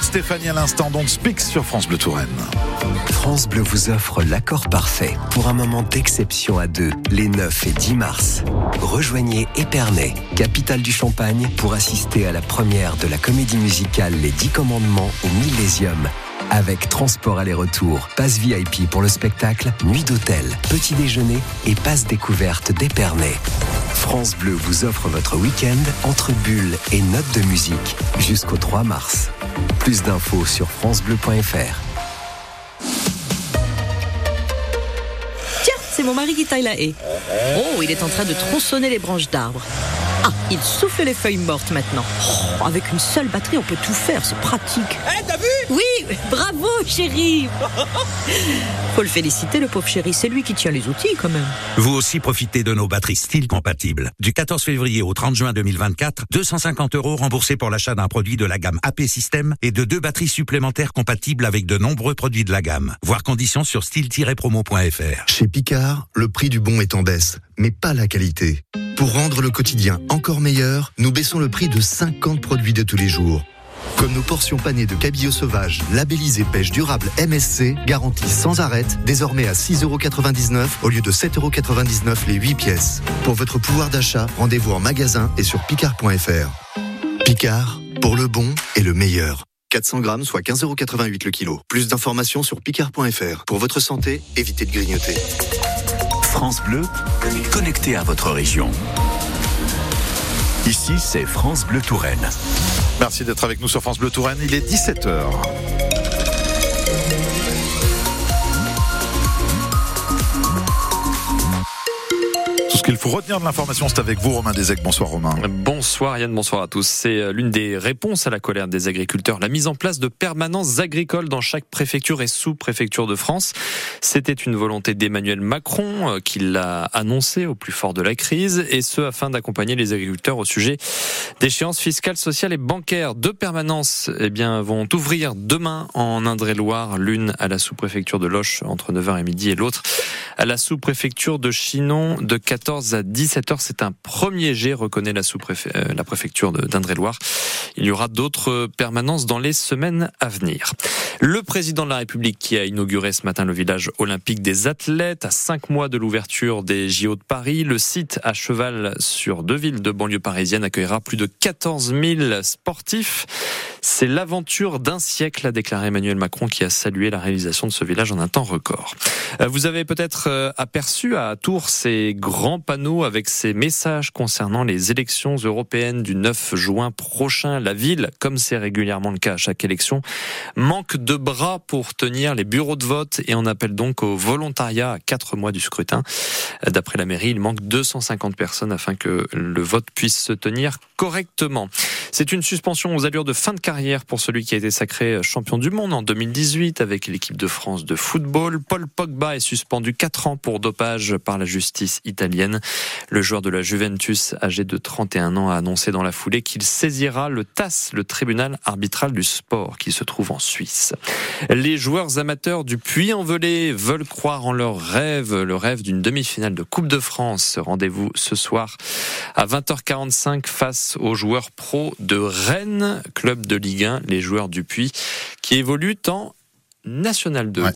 Stéphanie à l'instant, Don't Speak sur France Bleu Touraine. France Bleu vous offre l'accord parfait pour un moment d'exception à deux, les 9 et 10 mars. Rejoignez Épernay, capitale du Champagne, pour assister à la première de la comédie musicale Les Dix Commandements au Millésium avec transport aller-retour, passe VIP pour le spectacle, nuit d'hôtel, petit déjeuner et passe découverte d'Épernay. France Bleu vous offre votre week-end entre bulles et notes de musique jusqu'au 3 mars. Plus d'infos sur francebleu.fr. Tiens, c'est mon mari qui taille la haie. Oh, il est en train de tronçonner les branches d'arbres. Ah, il souffle les feuilles mortes maintenant. Oh, avec une seule batterie, on peut tout faire, c'est pratique. Eh, t'as vu? Oui, bravo, chéri. Faut le féliciter, le pauvre chéri. C'est lui qui tient les outils, quand même. Vous aussi profitez de nos batteries style compatibles. Du 14 février au 30 juin 2024, 250 euros remboursés pour l'achat d'un produit de la gamme AP System et de deux batteries supplémentaires compatibles avec de nombreux produits de la gamme. Voir conditions sur style-promo.fr. Chez Picard, le prix du bon est en baisse, mais pas la qualité. Pour rendre le quotidien encore meilleur, nous baissons le prix de 50 produits de tous les jours. Comme nos portions panées de cabillaud sauvage, labellisées pêche durable MSC, garanties sans arrêt, désormais à 6,99€ au lieu de 7,99€ les 8 pièces. Pour votre pouvoir d'achat, rendez-vous en magasin et sur picard.fr. Picard, pour le bon et le meilleur. 400 grammes, soit 15,88€ le kilo. Plus d'informations sur picard.fr. Pour votre santé, évitez de grignoter. France Bleu, connecté à votre région. Ici, c'est France Bleu Touraine. Merci d'être avec nous sur France Bleu Touraine. Il est 17h. Qu'il faut retenir de l'information, c'est avec vous, Romain Desec. Bonsoir, Romain. Bonsoir, Yann. Bonsoir à tous. C'est euh, l'une des réponses à la colère des agriculteurs. La mise en place de permanences agricoles dans chaque préfecture et sous-préfecture de France. C'était une volonté d'Emmanuel Macron euh, qui l'a annoncé au plus fort de la crise et ce afin d'accompagner les agriculteurs au sujet d'échéances fiscales, sociales et bancaires. Deux permanences, eh bien, vont ouvrir demain en Indre-et-Loire, l'une à la sous-préfecture de Loche entre 9h et midi et l'autre à la sous-préfecture de Chinon de 14 à 17h. C'est un premier jet, reconnaît la sous-préfecture, la préfecture d'Indre-et-Loire. Il y aura d'autres permanences dans les semaines à venir. Le président de la République qui a inauguré ce matin le village olympique des athlètes à cinq mois de l'ouverture des JO de Paris. Le site à cheval sur deux villes de banlieue parisienne accueillera plus de 14 000 sportifs. C'est l'aventure d'un siècle, a déclaré Emmanuel Macron, qui a salué la réalisation de ce village en un temps record. Vous avez peut-être aperçu à Tours ces grands panneaux avec ces messages concernant les élections européennes du 9 juin prochain. La ville, comme c'est régulièrement le cas à chaque élection, manque de bras pour tenir les bureaux de vote et on appelle donc au volontariat à quatre mois du scrutin. D'après la mairie, il manque 250 personnes afin que le vote puisse se tenir correctement. C'est une suspension aux allures de fin de carrière pour celui qui a été sacré champion du monde en 2018 avec l'équipe de France de football. Paul Pogba est suspendu 4 ans pour dopage par la justice italienne. Le joueur de la Juventus, âgé de 31 ans, a annoncé dans la foulée qu'il saisira le TAS, le tribunal arbitral du sport, qui se trouve en Suisse. Les joueurs amateurs du Puy-en-Velay veulent croire en leur rêve, le rêve d'une demi-finale de Coupe de France. Rendez-vous ce soir à 20h45 face aux joueurs pro de Rennes, club de Ligue 1, les joueurs du Puy, qui évoluent en National 2. Ouais,